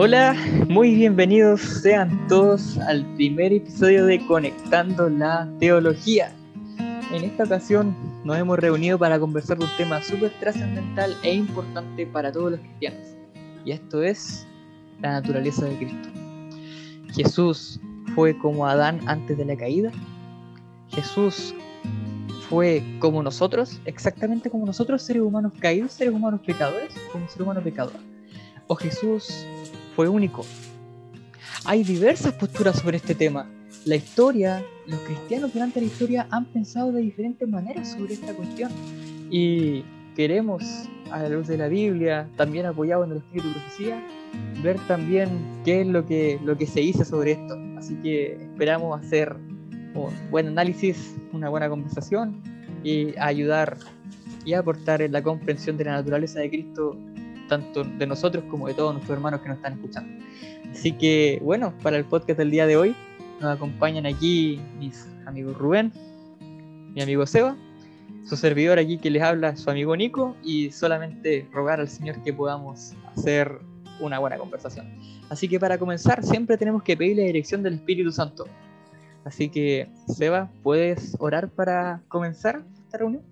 Hola, muy bienvenidos sean todos al primer episodio de Conectando la Teología. En esta ocasión nos hemos reunido para conversar de un tema súper trascendental e importante para todos los cristianos. Y esto es la naturaleza de Cristo. Jesús fue como Adán antes de la caída. Jesús fue como nosotros, exactamente como nosotros, seres humanos caídos, seres humanos pecadores, como ser humano pecador. O Jesús fue único. Hay diversas posturas sobre este tema. La historia, los cristianos durante la historia han pensado de diferentes maneras sobre esta cuestión. Y queremos, a la luz de la Biblia, también apoyado en el Espíritu de Profecía, ver también qué es lo que, lo que se dice sobre esto. Así que esperamos hacer un buen análisis, una buena conversación y ayudar y aportar en la comprensión de la naturaleza de Cristo tanto de nosotros como de todos nuestros hermanos que nos están escuchando. Así que, bueno, para el podcast del día de hoy nos acompañan aquí mis amigos Rubén, mi amigo Seba, su servidor aquí que les habla, su amigo Nico, y solamente rogar al Señor que podamos hacer una buena conversación. Así que para comenzar, siempre tenemos que pedir la dirección del Espíritu Santo. Así que, Seba, ¿puedes orar para comenzar esta reunión?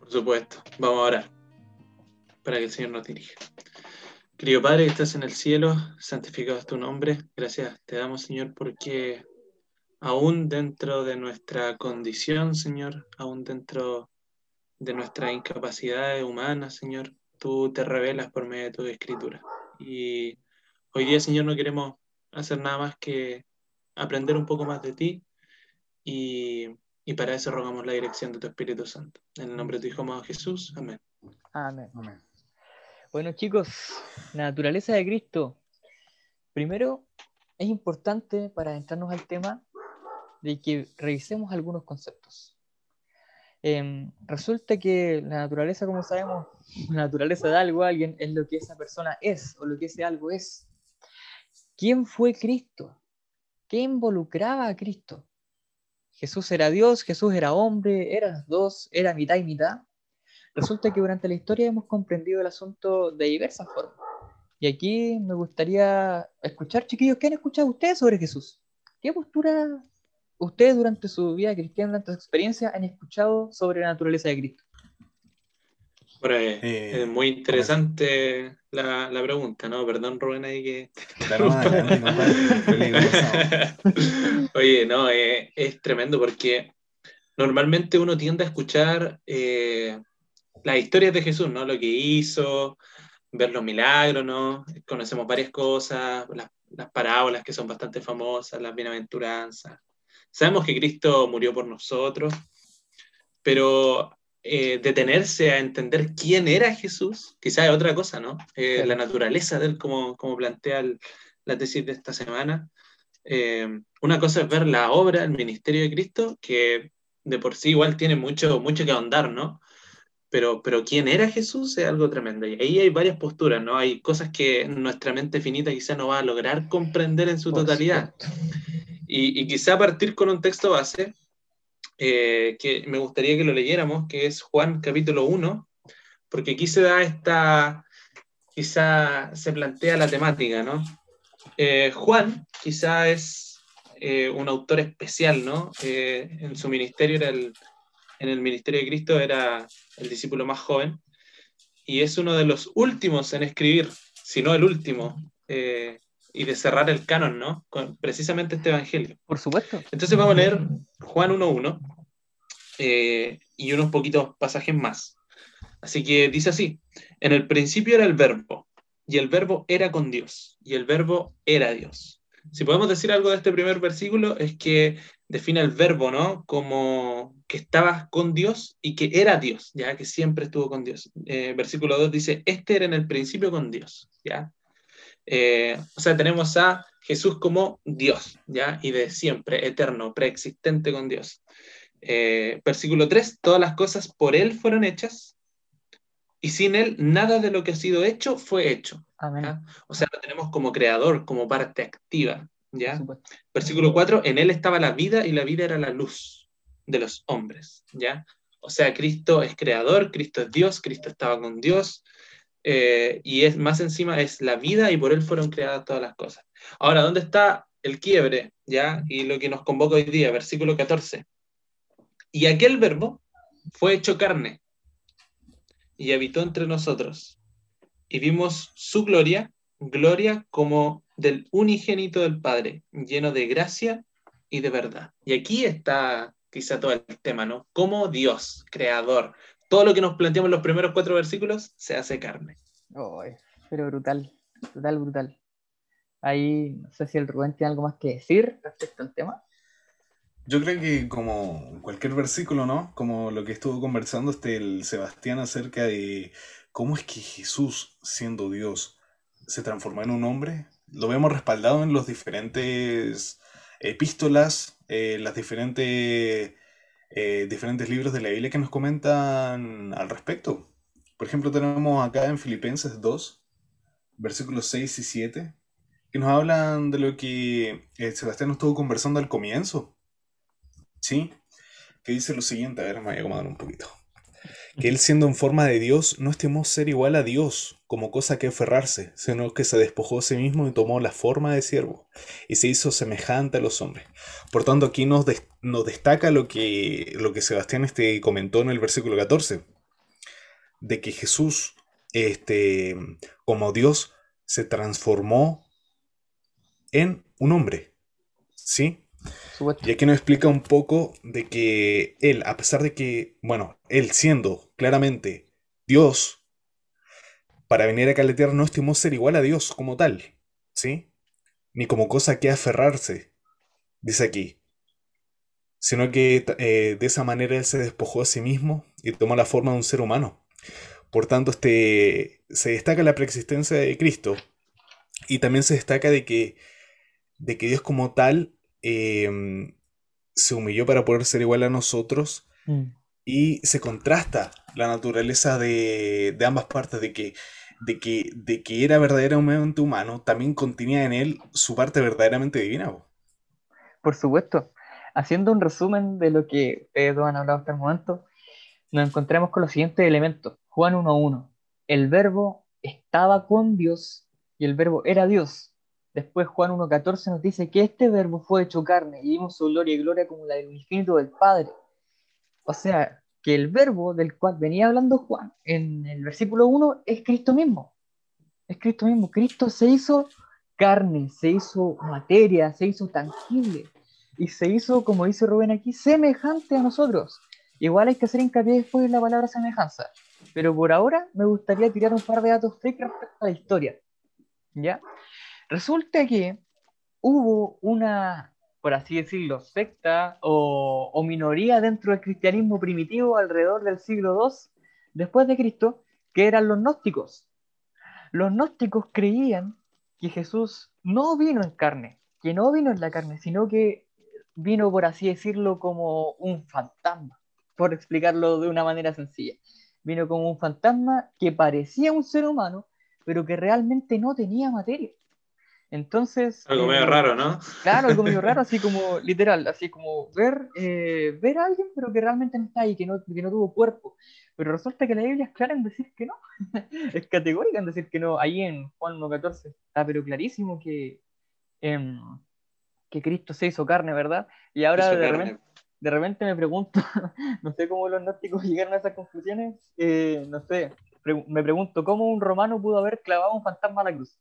Por supuesto, vamos a orar para que el Señor nos dirija. Querido Padre que estás en el cielo, santificado es tu nombre. Gracias te damos, Señor, porque aún dentro de nuestra condición, Señor, aún dentro de nuestras incapacidades humanas, Señor, tú te revelas por medio de tu escritura. Y hoy día, Señor, no queremos hacer nada más que aprender un poco más de ti y, y para eso rogamos la dirección de tu Espíritu Santo. En el nombre de tu Hijo amado Jesús. Amén. Amén. Amén. Bueno chicos, naturaleza de Cristo. Primero, es importante para entrarnos al tema de que revisemos algunos conceptos. Em, resulta que la naturaleza, como sabemos, la naturaleza de algo, alguien, es lo que esa persona es o lo que ese algo es. ¿Quién fue Cristo? ¿Qué involucraba a Cristo? Jesús era Dios, Jesús era hombre, eran dos, era mitad y mitad. Resulta que durante la historia hemos comprendido el asunto de diversas formas. Y aquí me gustaría escuchar, chiquillos, ¿qué han escuchado ustedes sobre Jesús? ¿Qué postura ustedes durante su vida cristiana, durante su experiencia, han escuchado sobre la naturaleza de Cristo? Bueno, es muy interesante la, la, pregunta, ¿no? Perdón, Rubén, ahí que... Oye, no, es tremendo porque normalmente uno tiende a escuchar eh, las historias de Jesús, ¿no? Lo que hizo, ver los milagros, ¿no? Conocemos varias cosas, las, parábolas que son bastante famosas, las bienaventuranzas. Sabemos que Cristo murió por nosotros, pero eh, detenerse a entender quién era Jesús, quizás es otra cosa, ¿no? Eh, la naturaleza de él, como, como plantea la tesis de esta semana. Eh, una cosa es ver la obra, el ministerio de Cristo, que de por sí igual tiene mucho, mucho que ahondar, ¿no? pero, pero quién era Jesús es algo tremendo. Y ahí hay varias posturas, ¿no? Hay cosas que nuestra mente finita quizá no va a lograr comprender en su totalidad. Y, quizá partir con un texto base eh, que me gustaría que lo leyéramos, que es Juan capítulo 1, porque aquí se da esta, quizá se plantea la temática, ¿no? Eh, Juan quizá es eh, un autor especial, ¿no? en su ministerio era el en el ministerio de Cristo era el discípulo más joven y es uno de los últimos en escribir, si no el último, y de cerrar el canon, ¿no? Con precisamente este evangelio. Por supuesto. Entonces vamos a leer Juan 1.1 eh, y unos poquitos pasajes más. Así que dice así, en el principio era el verbo, y el verbo era con Dios, y el verbo era Dios. Si podemos decir algo de este primer versículo, es que define el verbo, ¿no? Como que estaba con Dios y que era Dios, ya que siempre estuvo con Dios. Eh, versículo 2 dice, este era en el principio con Dios, ¿ya? Eh, o sea, tenemos a Jesús como Dios, ¿ya? Y de siempre, eterno, preexistente con Dios. Eh, versículo 3, todas las cosas por Él fueron hechas y sin Él nada de lo que ha sido hecho fue hecho. O sea, lo tenemos como creador, como parte activa. ¿ya? Versículo 4, en Él estaba la vida y la vida era la luz de los hombres. ¿ya? O sea, Cristo es creador, Cristo es Dios, Cristo estaba con Dios, eh, y es más encima es la vida y por Él fueron creadas todas las cosas. Ahora, ¿dónde está el quiebre? ¿ya? Y lo que nos convoca hoy día, versículo 14. Y aquel verbo fue hecho carne y habitó entre nosotros. Y vimos su gloria, gloria como del unigénito del Padre, lleno de gracia y de verdad. Y aquí está quizá todo el tema, ¿no? Como Dios, creador, todo lo que nos planteamos en los primeros cuatro versículos se hace carne. pero brutal, brutal, brutal. Ahí no sé si el Rubén tiene algo más que decir respecto al tema. Yo creo que como cualquier versículo, ¿no? Como lo que estuvo conversando este el Sebastián acerca de cómo es que Jesús, siendo Dios, se transformó en un hombre, lo vemos respaldado en los diferentes epístolas, eh, las diferentes, eh, diferentes libros de la Biblia que nos comentan al respecto. Por ejemplo, tenemos acá en Filipenses 2, versículos 6 y 7, que nos hablan de lo que eh, Sebastián nos estuvo conversando al comienzo ¿sí? Que dice lo siguiente, a ver, me voy a acomodar un poquito. Que él siendo en forma de Dios no estimó ser igual a Dios como cosa que aferrarse, sino que se despojó a sí mismo y tomó la forma de siervo y se hizo semejante a los hombres. Por tanto, aquí nos, nos destaca lo que, lo que Sebastián este, comentó en el versículo 14, de que Jesús, este, como Dios, se transformó en un hombre. ¿Sí? Y aquí nos explica un poco de que él, a pesar de que, bueno, él siendo claramente Dios, para venir a caletear no estimó ser igual a Dios como tal, ¿sí? Ni como cosa que aferrarse, dice aquí, sino que eh, de esa manera él se despojó a sí mismo y tomó la forma de un ser humano. Por tanto, este, se destaca la preexistencia de Cristo y también se destaca de que, de que Dios como tal Em, se humilló para poder ser igual a nosotros mm. y se contrasta la naturaleza de, ambas partes, de que, de, que, de que era verdaderamente humano, también contenía en él su parte verdaderamente divina. Por supuesto. Haciendo un resumen de lo que ustedes han hablado hasta el momento, nos encontramos con los siguientes elementos. Juan 1.1. El verbo estaba con Dios y el verbo era Dios. Después Juan 1.14 nos dice que este verbo fue hecho carne y vimos su gloria y gloria como la del infinito del Padre. O sea, que el verbo del cual venía hablando Juan en el versículo 1 es Cristo mismo. Es Cristo mismo. Cristo se hizo carne, se hizo materia, se hizo tangible y se hizo, como dice Rubén aquí, semejante a nosotros. Igual hay que hacer hincapié después en la palabra semejanza. Pero por ahora me gustaría tirar un par de datos freak respecto a la historia. ¿Ya? Resulta que hubo una, por así decirlo, secta o, minoría dentro del cristianismo primitivo alrededor del siglo II después de Cristo, que eran los gnósticos. Los gnósticos creían que Jesús no vino en carne, que no vino en la carne, sino que vino, por así decirlo, como un fantasma, por explicarlo de una manera sencilla. Vino como un fantasma que parecía un ser humano, pero que realmente no tenía materia. Entonces. Algo medio eh, raro, ¿no? Claro, algo medio raro, así como literal, así como ver, eh, ver a alguien, pero que realmente no está ahí, que no, que no tuvo cuerpo. Pero resulta que la Biblia es clara en decir que no. es categórica en decir que no. Ahí en Juan 1.14 está, pero clarísimo que, em, que Cristo se hizo carne, ¿verdad? Y ahora de repente, de repente, me pregunto, no sé cómo los gnósticos llegaron a esas conclusiones, eh, no sé, me pregunto cómo un romano pudo haber clavado un fantasma a la cruz.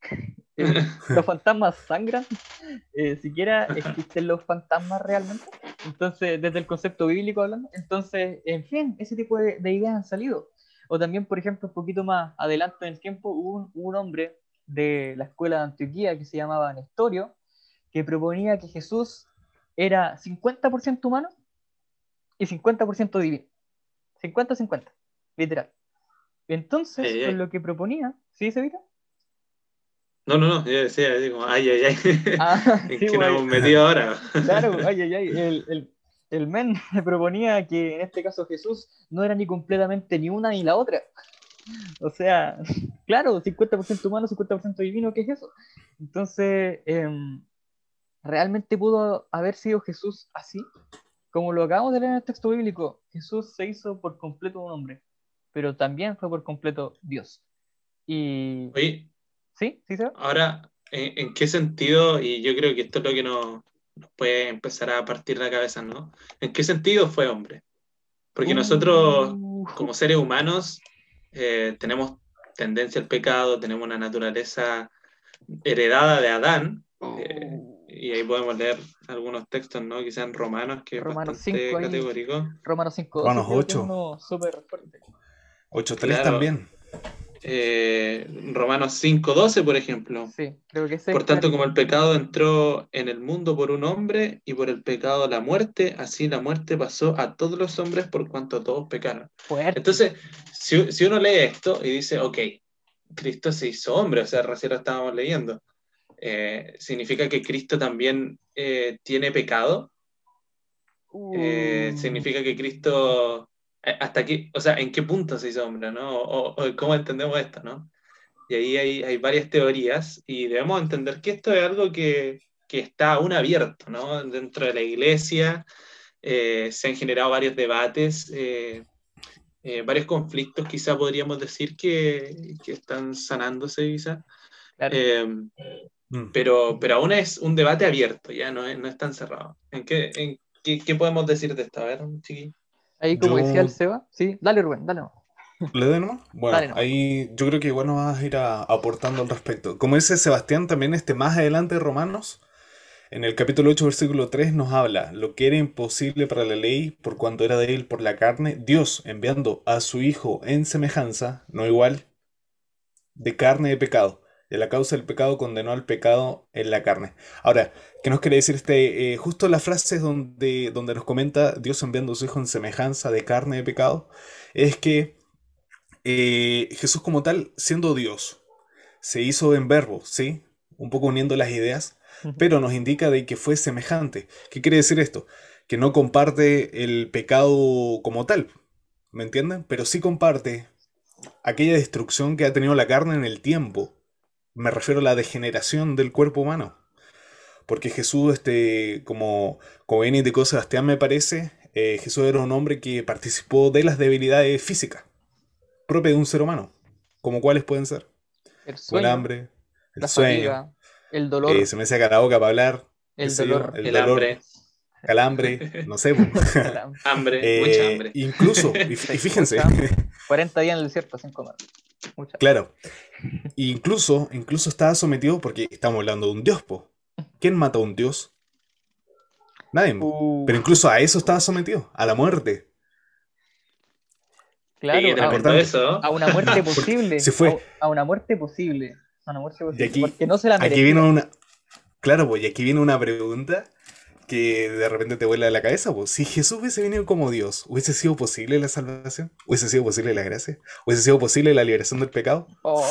los fantasmas sangran, eh, siquiera existen los fantasmas realmente. Entonces, desde el concepto bíblico hablando, entonces, en fin, ese tipo de, ideas han salido. O también, por ejemplo, un poquito más adelante en el tiempo, hubo un, hombre de la escuela de Antioquía que se llamaba Nestorio, que proponía que Jesús era 50% humano y 50% divino. 50-50, literal. Entonces, lo que proponía, ¿sí, Sevita? No, no, no, yo decía, digo, ay, ay, ay. Ah, ¿En qué nos hemos metido ahora? claro, ay, ay, ay. El, el, el men proponía que en este caso Jesús no era ni completamente ni una ni la otra. O sea, claro, 50% humano, 50% divino, ¿qué es eso? Entonces, em, ¿realmente pudo haber sido Jesús así? Como lo acabamos de leer en el texto bíblico, Jesús se hizo por completo un hombre, pero también fue por completo Dios. Y... Oye, ¿Sí? ¿Sí, Ahora, ¿en, qué sentido? Y yo creo que esto es lo que nos, puede empezar a partir de la cabeza, ¿no? ¿En qué sentido fue hombre? Porque nosotros, uh. como seres humanos, eh, tenemos tendencia al pecado, tenemos una naturaleza heredada de Adán, eh, oh. y ahí podemos leer algunos textos, ¿no? Quizás en Romanos, que Romanos es bastante 5 categórico. Romanos 5, Romanos 8. 8.3 también. Eh, Romanos 5.12, por ejemplo. por tanto, como el pecado entró en el mundo por un hombre y por el pecado la muerte, así la muerte pasó a todos los hombres por cuanto todos pecaron. Entonces, si, uno lee esto y dice, ok, Cristo se hizo hombre, o sea, recién lo estábamos leyendo, eh, ¿significa que Cristo también eh, tiene pecado? Uh. ¿Significa que Cristo eh, hasta aquí, o sea, en qué punto se hizo hombre, ¿no? O, cómo entendemos esto, ¿no? Y ahí hay, hay, varias teorías y debemos entender que esto es algo que, que está aún abierto, ¿no? Dentro de la iglesia eh, se han generado varios debates, eh, varios conflictos, quizá podríamos decir que, que están sanándose, quizá. Mm. pero, pero aún es un debate abierto, ya no es, no es tan cerrado. ¿En qué, en, qué, qué podemos decir de esto? A ver, chiquillo. Ahí como decía el Seba, sí, dale Rubén, dale ¿Le doy nomás? Bueno, ahí yo creo que igual nos vas a ir aportando al respecto. Como dice Sebastián también, este más adelante de Romanos, en el capítulo 8, versículo 3 nos habla, lo que era imposible para la ley por cuanto era de él por la carne, Dios enviando a su Hijo en semejanza, no igual, de carne de pecado de la causa del pecado condenó al pecado en la carne. Ahora, ¿qué nos quiere decir este? Eh, justo las frases donde, donde nos comenta Dios enviando a su Hijo en semejanza de carne de pecado, es que eh, Jesús como tal, siendo Dios, se hizo en verbo, ¿sí? Un poco uniendo las ideas, pero nos indica de que fue semejante. ¿Qué quiere decir esto? Que no comparte el pecado como tal, ¿me entienden? Pero sí comparte aquella destrucción que ha tenido la carne en el tiempo me refiero a la degeneración del cuerpo humano. Porque Jesús, este, como, como bien indicó Sebastián, me parece, eh, Jesús era un hombre que participó de las debilidades físicas propias de un ser humano. como cuáles pueden ser? El, hambre, el sueño, el dolor. Eh, se me saca la boca para hablar. El dolor. el, hambre. Calambre, no sé. hambre, eh, mucha hambre. Incluso, y, fíjense. 40 días en el desierto sin comer. Claro. Incluso, incluso estaba sometido porque estamos hablando de un dios, po. ¿Quién mata a un dios? Nadie. Uh. Pero incluso a eso estaba sometido, a la muerte. Claro, a, una muerte posible. Se fue. A, una muerte posible. A una muerte posible. porque no se la Aquí viene una. Claro, pues, y aquí viene una pregunta que de repente te vuela la cabeza, pues si Jesús hubiese venido como Dios, ¿hubiese sido posible la salvación? ¿Hubiese sido posible la gracia? ¿Hubiese sido posible la liberación del pecado? Oh,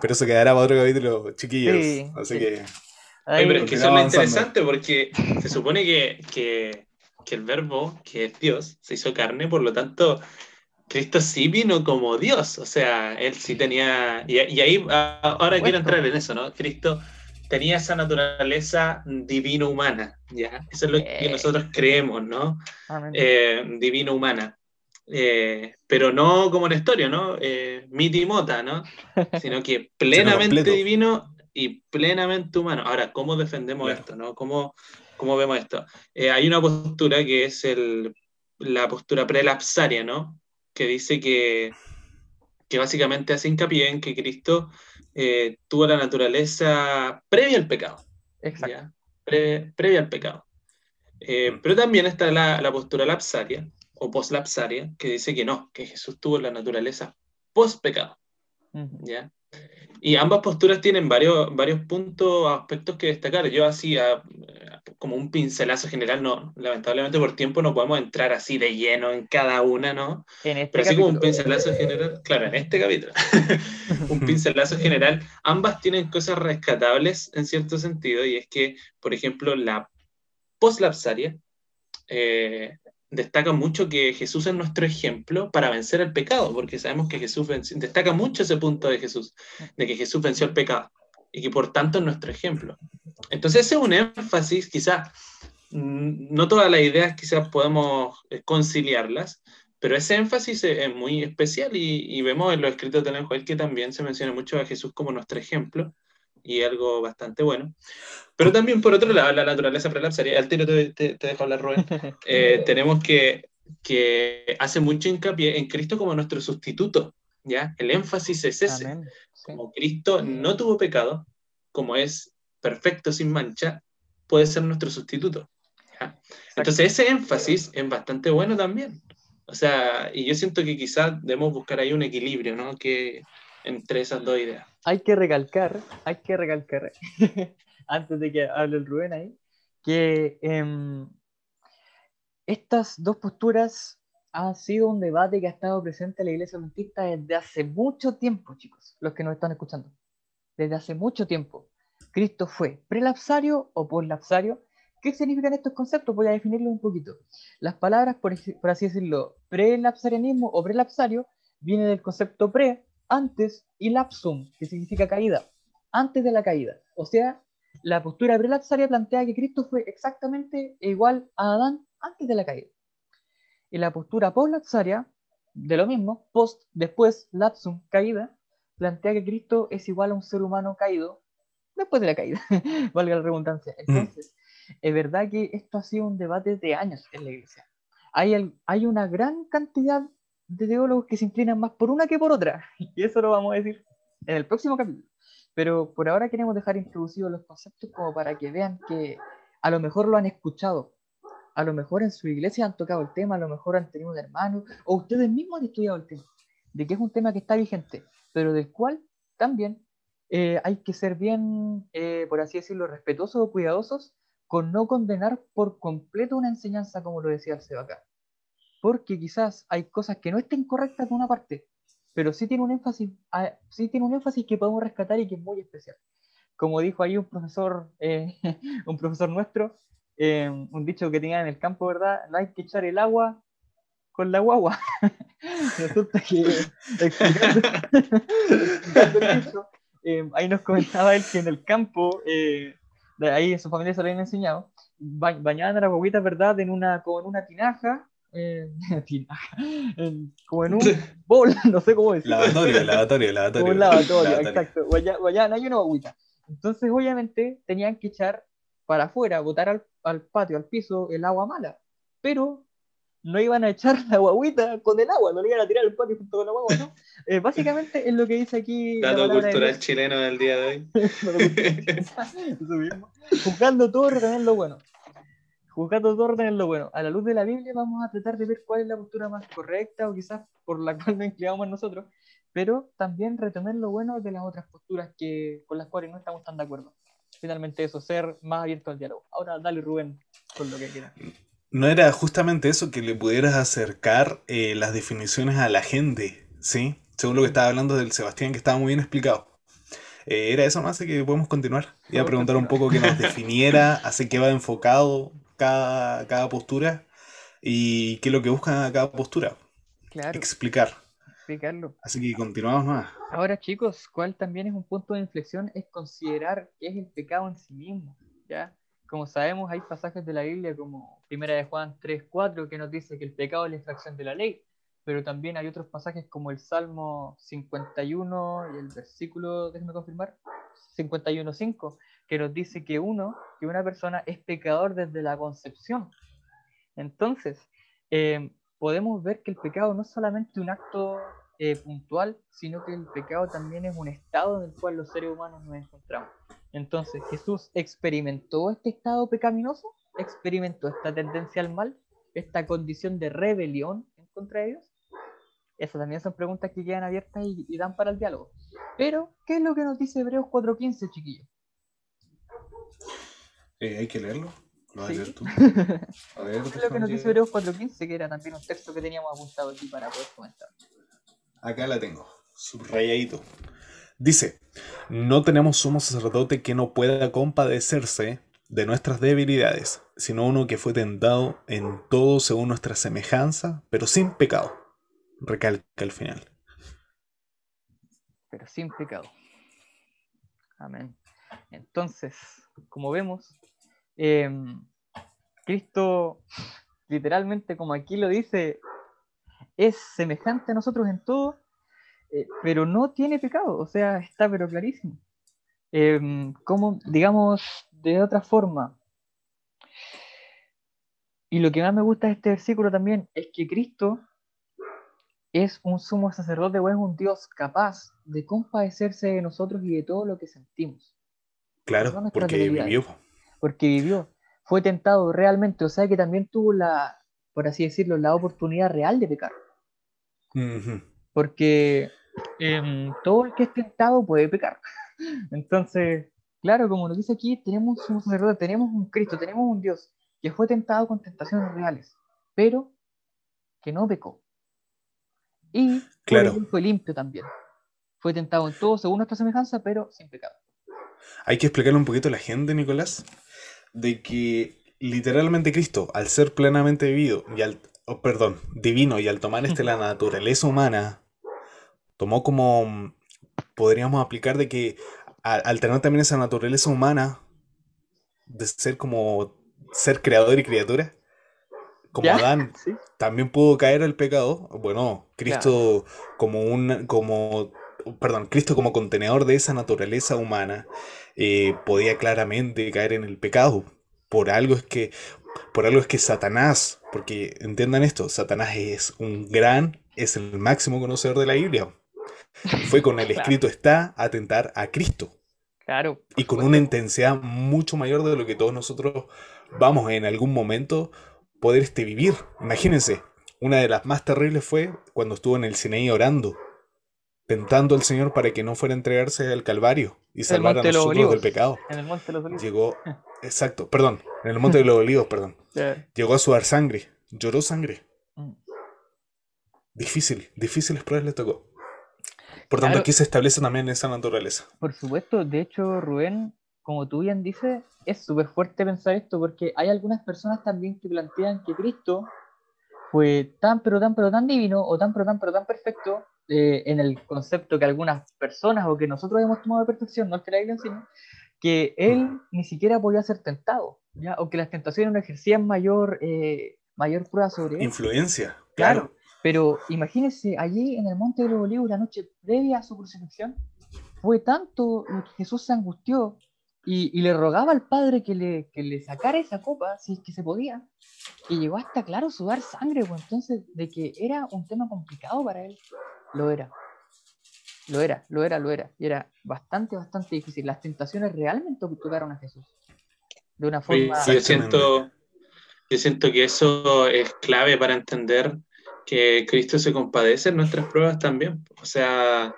pero eso quedará para otro capítulo, chiquillos. Así que... pero es que eso es lo interesante porque se supone que, que, que, el verbo, que es Dios, se hizo carne, por lo tanto, Cristo sí vino como Dios, o sea, él sí tenía... Y, y ahí, ahora quiero entrar en eso, ¿no? Cristo tenía esa naturaleza divino-humana, ¿ya? Eso es lo que eh. nosotros creemos, ¿no? Eh, divino-humana. Eh, pero no como en historia, ¿no? Eh, miti mota, ¿no? Sino que plenamente divino y plenamente humano. Ahora, ¿cómo defendemos esto, no? ¿Cómo, cómo vemos esto? hay una postura que es el, la postura prelapsaria, ¿no? Que dice que, que básicamente hace hincapié en que Cristo eh, tuvo la naturaleza previa al pecado. Exacto. previa al pecado. Eh, pero también está la, la, postura lapsaria o poslapsaria, que dice que no, que Jesús tuvo la naturaleza post-pecado. ¿ya? Y ambas posturas tienen varios, varios puntos, aspectos que destacar. Yo hacía como un pincelazo general, no, lamentablemente por tiempo no podemos entrar así de lleno en cada una, ¿no? Este Pero así como un pincelazo general, claro, en este capítulo, un pincelazo general, ambas tienen cosas rescatables en cierto sentido, y es que, por ejemplo, la poslapsaria eh, destaca mucho que Jesús es nuestro ejemplo para vencer el pecado, porque sabemos que Jesús destaca mucho ese punto de Jesús, de que Jesús venció el pecado y que por tanto es nuestro ejemplo. Entonces ese es un énfasis, quizás, mm, no todas las ideas quizás podemos eh, conciliarlas, pero ese énfasis es muy especial y, vemos en los escritos de Joel que también se menciona mucho a Jesús como nuestro ejemplo y algo bastante bueno. Pero también, por otro lado, la naturaleza prelapsaria, al tiro te, te, dejo hablar, Rubén, eh, tenemos que, que hace mucho hincapié en Cristo como nuestro sustituto, ¿ya? El énfasis es ese. Como Cristo no tuvo pecado, como es perfecto sin mancha, puede ser nuestro sustituto. Entonces ese énfasis es bastante bueno también. O sea, y yo siento que quizás debemos buscar ahí un equilibrio, ¿no? Que entre esas dos ideas. Hay que recalcar, hay que recalcar, antes de que hable el Rubén ahí, que em, estas dos posturas han sido un debate que ha estado presente en la Iglesia Adventista desde hace mucho tiempo, chicos, los que nos están escuchando. Desde hace mucho tiempo. Cristo fue prelapsario o poslapsario. ¿Qué significan estos conceptos? Voy a definirlo un poquito. Las palabras, por, por así decirlo, prelapsarianismo o prelapsario, viene del concepto pre, antes, y lapsum, que significa caída, antes de la caída. O sea, la postura prelapsaria plantea que Cristo fue exactamente igual a Adán antes de la caída. Y la postura post-lapsaria, de lo mismo, post, después, lapsum, caída, plantea que Cristo es igual a un ser humano caído después de la caída, valga la redundancia. Mm. Entonces, es verdad que esto ha sido un debate de años en la iglesia. Hay, hay una gran cantidad de teólogos que se inclinan más por una que por otra, y eso lo vamos a decir en el próximo capítulo. Pero por ahora queremos dejar introducidos los conceptos como para que vean que a lo mejor lo han escuchado, a lo mejor en su iglesia han tocado el tema, a lo mejor han tenido un hermano, o ustedes mismos han estudiado el tema, de que es un tema que está vigente, pero del cual también eh, hay que ser bien, eh, por así decirlo, respetuosos o cuidadosos con no condenar por completo una enseñanza, como lo decía el Seba acá. Porque quizás hay cosas que no estén correctas de una parte, pero sí tiene un énfasis, ah, sí tiene un énfasis que podemos rescatar y que es muy especial. Como dijo ahí un profesor, eh, un profesor nuestro, un dicho que tenía en el campo, ¿verdad? No hay que echar el agua con la guagua. Resulta que Eh, ahí nos comentaba él que en el campo, eh, ahí en su familia se lo habían enseñado, bañaban a la guaguita, ¿verdad? En una, como en una tinaja, eh, tinaja como en un bol, no sé cómo decirlo. Lavatorio, lavatorio, lavatorio. Como un lavatorio, exacto. Bañaban ahí una guaguita. Entonces, obviamente, tenían que echar para afuera, botar al, al patio, al piso, el agua mala. Pero no iban a echar la guaguita con el agua, no le iban a tirar el patio junto con la guagua, ¿no? Eh, básicamente es lo que dice aquí. Dato cultural chileno del día de hoy. Eso mismo. Juzgando todo, retener lo bueno. Juzgando todo, retener lo bueno. A la luz de la Biblia vamos a tratar de ver cuál es la postura más correcta o quizás por la cual nos inclinamos nosotros, pero también retener lo bueno de las otras posturas que, con las cuales no estamos tan de acuerdo. Finalmente eso, ser más abierto al diálogo. Ahora dale Rubén con lo que quieras. No era justamente eso que le pudieras acercar eh, las definiciones a la gente, ¿sí? Según lo que estaba hablando del Sebastián, que estaba muy bien explicado. Eh, era eso más, así que podemos continuar. Iba a preguntar un poco que nos definiera, hacia qué va enfocado cada, cada postura y qué es lo que busca cada postura. Claro. Explicar. Explicarlo. Así que continuamos más. Ahora, chicos, ¿cuál también es un punto de inflexión? Es considerar qué es el pecado en sí mismo, ¿ya? como sabemos, hay pasajes de la Biblia como Primera de Juan 3, 4 que nos dice que el pecado es la infracción de la ley, pero también hay otros pasajes como el Salmo 51 y el versículo, déjeme confirmar, 51, 5, que nos dice que uno, que una persona es pecador desde la concepción. Entonces, eh, podemos ver que el pecado no es solamente un acto eh, puntual, sino que el pecado también es un estado en el cual los seres humanos nos encontramos. Entonces, Jesús experimentó este estado pecaminoso, experimentó esta tendencia al mal, esta condición de rebelión en contra de Dios. Esas también son preguntas que quedan abiertas y, dan para el diálogo. Pero, ¿qué es lo que nos dice Hebreos 4.15, chiquillos? Eh, hay que leerlo. Lo leer tú. A ver, ¿Qué es lo que nos dice Hebreos 4.15? Que era también un texto que teníamos apuntado aquí para poder comentar. Acá la tengo, subrayadito. Dice, no tenemos sumo sacerdote que no pueda compadecerse de nuestras debilidades, sino uno que fue tentado en todo según nuestra semejanza, pero sin pecado. Recalca al final. Pero sin pecado. Amén. Entonces, como vemos, em, Cristo, literalmente, como aquí lo dice, es semejante a nosotros en todo, eh, pero no tiene pecado, o sea, está pero clarísimo. Em, como, digamos, de otra forma, y lo que más me gusta de este versículo también es que Cristo es un sumo sacerdote o es un Dios capaz de compadecerse de nosotros y de todo lo que sentimos. Claro, porque vivió. Porque vivió. Fue tentado realmente, o sea que también tuvo la, por así decirlo, la oportunidad real de pecar. Porque em, todo el que es tentado puede pecar. Entonces, claro, como nos dice aquí, tenemos un sacerdote, tenemos un Cristo, tenemos un Dios que fue tentado con tentaciones reales, pero que no pecó. Y claro. fue limpio también. Fue tentado en todo según nuestra semejanza, pero sin pecado. Hay que explicarle un poquito a la gente, Nicolás, de que literalmente Cristo, al ser plenamente vivido y al, oh, perdón, divino y al tomar este la naturaleza humana, tomó como podríamos aplicar de que al, tener también esa naturaleza humana de ser como ser creador y criatura, como Adán también pudo caer el pecado, bueno, Cristo como un como perdón, Cristo como contenedor de esa naturaleza humana eh, podía claramente caer en el pecado. Por algo es que por algo es que Satanás, porque entiendan esto, Satanás es un gran, es el máximo conocedor de la Biblia. Fue con el escrito está atentar a Cristo. Claro. Y con una intensidad mucho mayor de lo que todos nosotros vamos en algún momento poder este, vivir. Imagínense, una de las más terribles fue cuando estuvo en el Sinaí orando, tentando al Señor para que no fuera a entregarse al Calvario y salvar a nosotros del pecado. En el monte de los. Llegó, exacto, perdón, en el monte de los olivos, perdón. Llegó a sudar sangre, lloró sangre. Mm. Difícil, difíciles pruebas le tocó. Por tanto, aquí se establece también esa naturaleza. Por supuesto, de hecho, Rubén, como tú bien dices, es súper fuerte pensar esto, porque hay algunas personas también que plantean que Cristo fue tan, pero tan, pero tan divino, o tan, pero tan, pero tan perfecto, eh, en el concepto que algunas personas o que nosotros hemos tomado de perfección, no es que la enseñe, que él ni siquiera podía ser tentado, ¿ya? o que las tentaciones no ejercían mayor, eh, mayor prueba sobre él. Influencia, claro. Pero imagínense, allí en el Monte de los Olivos, la noche previa a su crucifixión, fue tanto lo que Jesús se angustió y, le rogaba al Padre que le, que le, sacara esa copa, si es que se podía, y llegó hasta, claro, sudar sangre, pues entonces, de que era un tema complicado para él, lo era. Lo era, lo era, lo era. Y era bastante, bastante difícil. Las tentaciones realmente tocaron a Jesús. De una forma... yo, siento, yo siento que eso es clave para entender que Cristo se compadece en nuestras pruebas también. O sea,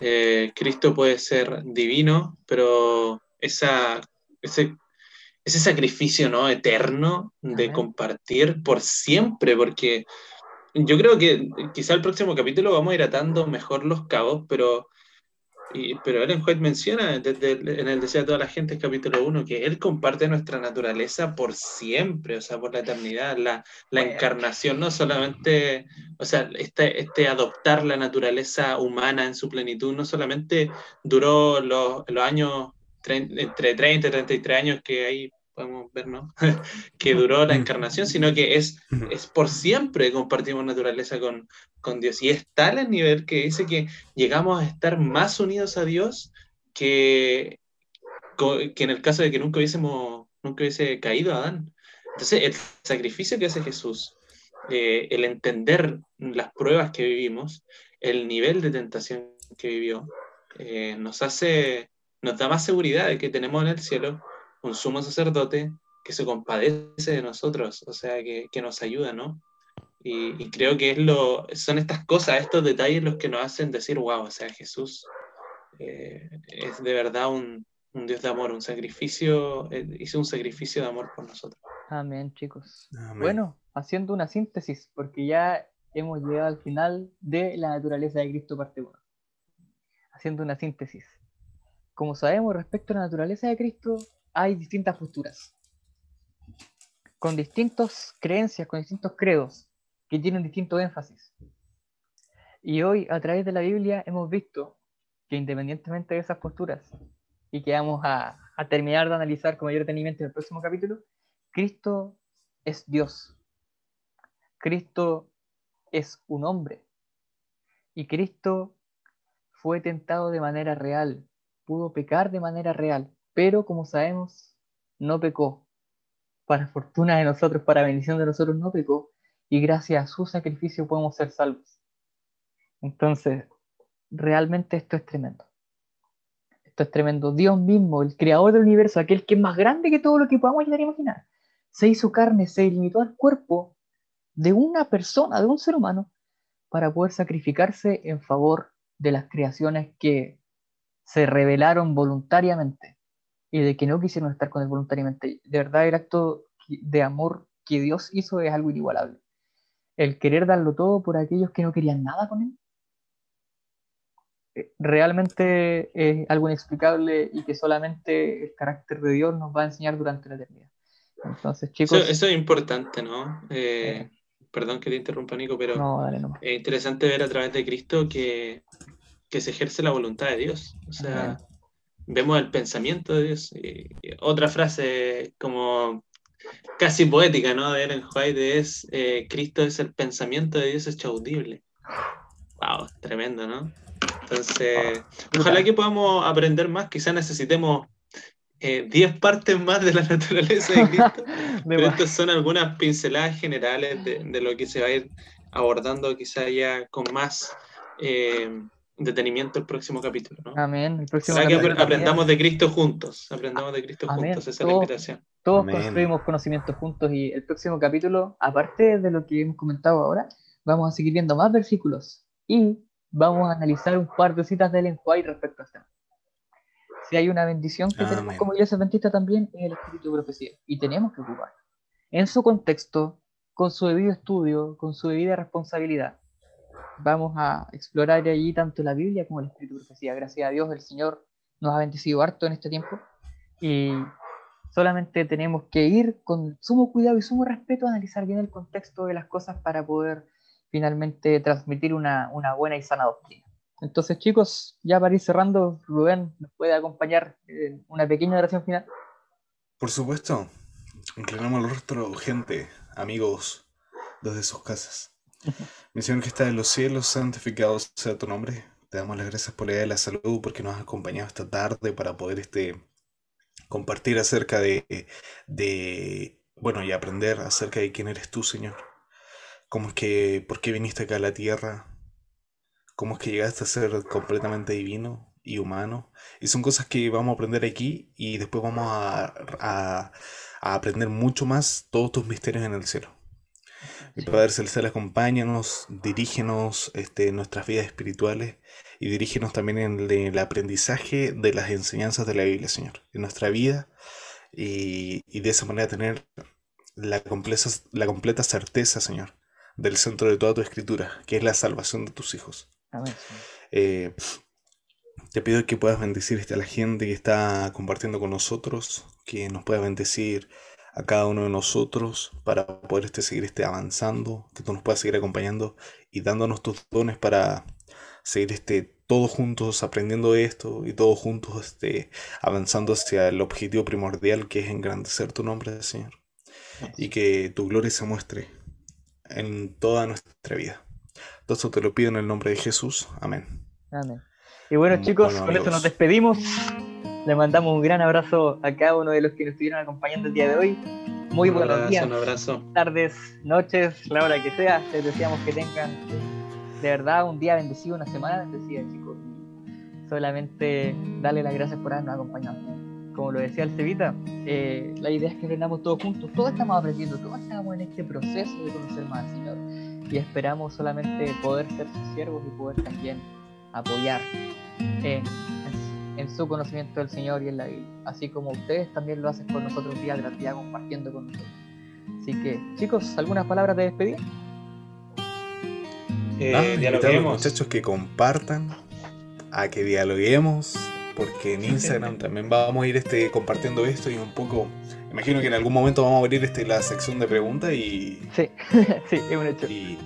eh, Cristo puede ser divino, pero esa, ese, ese sacrificio ¿no? eterno de compartir por siempre, porque yo creo que quizá el próximo capítulo vamos a ir atando mejor los cabos, pero pero Ellen White menciona desde en el Deseo de toda la gente, capítulo 1, que él comparte nuestra naturaleza por siempre, o sea, por la eternidad, la, la encarnación, no solamente, o sea, este, este adoptar la naturaleza humana en su plenitud, no solamente duró los, los años entre 30 y 33 años que hay podemos ver, ¿no? que duró la encarnación, sino que es, es por siempre compartimos naturaleza con, con Dios. Y es tal el nivel que dice que llegamos a estar más unidos a Dios que, que en el caso de que nunca hubiésemos, nunca hubiese caído Adán. Entonces, el sacrificio que hace Jesús, eh, el entender las pruebas que vivimos, el nivel de tentación que vivió, eh, nos hace, nos da más seguridad de que tenemos en el cielo un sumo sacerdote que se compadece de nosotros, o sea, que, nos ayuda, ¿no? Y, creo que es lo, son estas cosas, estos detalles los que nos hacen decir, wow, o sea, Jesús eh, es de verdad un, Dios de amor, un sacrificio, eh, hizo un sacrificio de amor por nosotros. Amén, chicos. Bueno, haciendo una síntesis, porque ya hemos llegado al final de la naturaleza de Cristo parte 1. Haciendo una síntesis. Como sabemos respecto a la naturaleza de Cristo, hay distintas posturas, con distintas creencias, con distintos credos, que tienen distinto énfasis. Y hoy, a través de la Biblia, hemos visto que independientemente de esas posturas, y que vamos a, a terminar de analizar con mayor detenimiento en el próximo capítulo, Cristo es Dios. Cristo es un hombre. Y Cristo fue tentado de manera real, pudo pecar de manera real, pero como sabemos, no pecó. Para fortuna de nosotros, para bendición de nosotros, no pecó. Y gracias a su sacrificio podemos ser salvos. Entonces, realmente esto es tremendo. Esto es tremendo. Dios mismo, el creador del universo, aquel que es más grande que todo lo que podamos llegar a imaginar, se hizo carne, se limitó al cuerpo de una persona, de un ser humano, para poder sacrificarse en favor de las creaciones que se rebelaron voluntariamente y de que no quisieron estar con él voluntariamente. De verdad, el acto de amor que Dios hizo es algo inigualable. El querer darlo todo por aquellos que no querían nada con él. Eh, realmente es algo inexplicable y que solamente el carácter de Dios nos va a enseñar durante la eternidad. Entonces, chicos. Eso, es importante, ¿no? Eh, perdón que te interrumpa, Nico, pero es interesante ver a través de Cristo que, se ejerce la voluntad de Dios. O sea, vemos el pensamiento de Dios. otra frase como casi poética, ¿no? De Ellen White es eh, Cristo es el pensamiento de Dios hecho audible. Wow, tremendo, ¿no? Entonces, ojalá que podamos aprender más, quizás necesitemos 10 eh, partes más de la naturaleza de Cristo. pero estas son algunas pinceladas generales de, lo que se va a ir abordando quizá ya con más eh, detenimiento el próximo capítulo. Amén. El próximo que aprendamos de Cristo juntos. Aprendamos de Cristo juntos. Esa es la invitación. Todos construimos conocimientos juntos y el próximo capítulo, aparte de lo que hemos comentado ahora, vamos a seguir viendo más versículos y vamos a analizar un par de citas del White respecto a esto si hay una bendición que tenemos como iglesia adventista también, es el espíritu de profecía. Y tenemos que ocupar En su contexto, con su debido estudio, con su debida responsabilidad, vamos a explorar allí tanto la Biblia como el espíritu profecía. Gracias a Dios, el Señor nos ha bendecido harto en este tiempo. Y solamente tenemos que ir con sumo cuidado y sumo respeto a analizar bien el contexto de las cosas para poder finalmente transmitir una, una buena y sana doctrina. Entonces, chicos, ya para ir cerrando, Rubén, ¿nos puede acompañar en una pequeña oración final? Por supuesto. Inclinamos el rostro, gente, amigos, desde sus casas. Mi Señor que está en los cielos, santificado sea tu nombre. Te damos las gracias por la de la salud, porque nos has acompañado esta tarde para poder este, compartir acerca de, de, bueno, y aprender acerca de quién eres tú, Señor. Cómo es que, por qué viniste acá a la tierra, cómo es que llegaste a ser completamente divino y humano. Y son cosas que vamos a aprender aquí y después vamos a, aprender mucho más todos tus misterios en el cielo. Mi Padre Celestial, acompáñanos, dirígenos este, nuestras vidas espirituales y dirígenos también en el, aprendizaje de las enseñanzas de la Biblia, Señor, en nuestra vida y, y de esa manera tener la completa, la completa certeza, Señor, del centro de toda tu escritura, que es la salvación de tus hijos. Eh, te pido que puedas bendecir a la gente que está compartiendo con nosotros, que nos puedas bendecir a cada uno de nosotros para poder este, seguir este, avanzando, que tú nos puedas seguir acompañando y dándonos tus dones para seguir este, todos juntos aprendiendo esto y todos juntos este, avanzando hacia el objetivo primordial que es engrandecer tu nombre, Señor. Y que tu gloria se muestre en toda nuestra vida. Todo esto te lo pido en el nombre de Jesús. Amén. Amén. Y bueno, chicos, con esto nos despedimos. Le mandamos un gran abrazo a cada uno de los que nos estuvieron acompañando el día de hoy. Muy buenos días, un abrazo. tardes, noches, la hora que sea. Les deseamos que tengan de verdad un día bendecido, una semana bendecida, chicos. Solamente darle las gracias por habernos acompañado. Como lo decía el Cevita, eh, la idea es que aprendamos todos juntos. Todos estamos aprendiendo, todos estamos en este proceso de conocer más al Señor y esperamos solamente poder ser sus siervos y poder también apoyar en, su conocimiento del Señor y en la Biblia, así como ustedes también lo hacen con nosotros día tras día compartiendo con nosotros. Así que, chicos, ¿algunas palabras de despedida? Eh, ah, dialoguemos. muchachos que compartan, a que dialoguemos porque en Instagram también vamos a ir este, compartiendo esto y un poco. Imagino que en algún momento vamos a abrir este, la sección de preguntas y. Sí, sí, es un hecho. Y,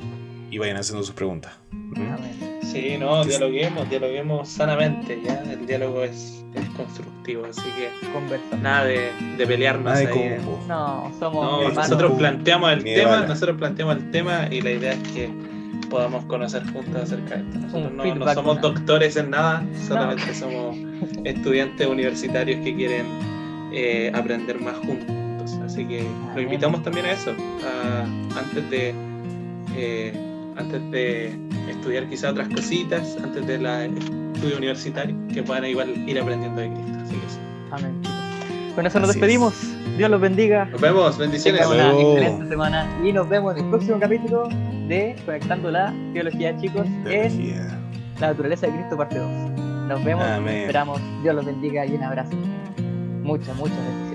y vayan haciendo sus preguntas. ¿Mm? Amén. Sí, no, dialoguemos, dialoguemos sanamente, ¿ya? El diálogo es, es constructivo, así que Conversa. nada de, de pelearnos Nada de ahí. No, somos No, hermanos. nosotros planteamos el tema, nosotros planteamos el tema y la idea es que podamos conocer juntos acerca de esto. Nosotros no, somos doctores en nada, solamente somos estudiantes universitarios que quieren eh, aprender más juntos. Así que Ah, lo invitamos también a eso, a- antes de eh, antes de estudiar quizá otras cositas, antes del estudio universitario, que puedan igual ir aprendiendo de Cristo. Así que sí. Amén. Con eso nos Así despedimos. Dios los bendiga. Nos vemos, bendiciones. Tengan una excelente semana y nos vemos en el próximo capítulo de Conectando la Teología, chicos, en Teología. La Naturaleza de Cristo, parte 2. Nos vemos, Amén. esperamos. Dios los bendiga y un abrazo. Muchas, muchas bendiciones.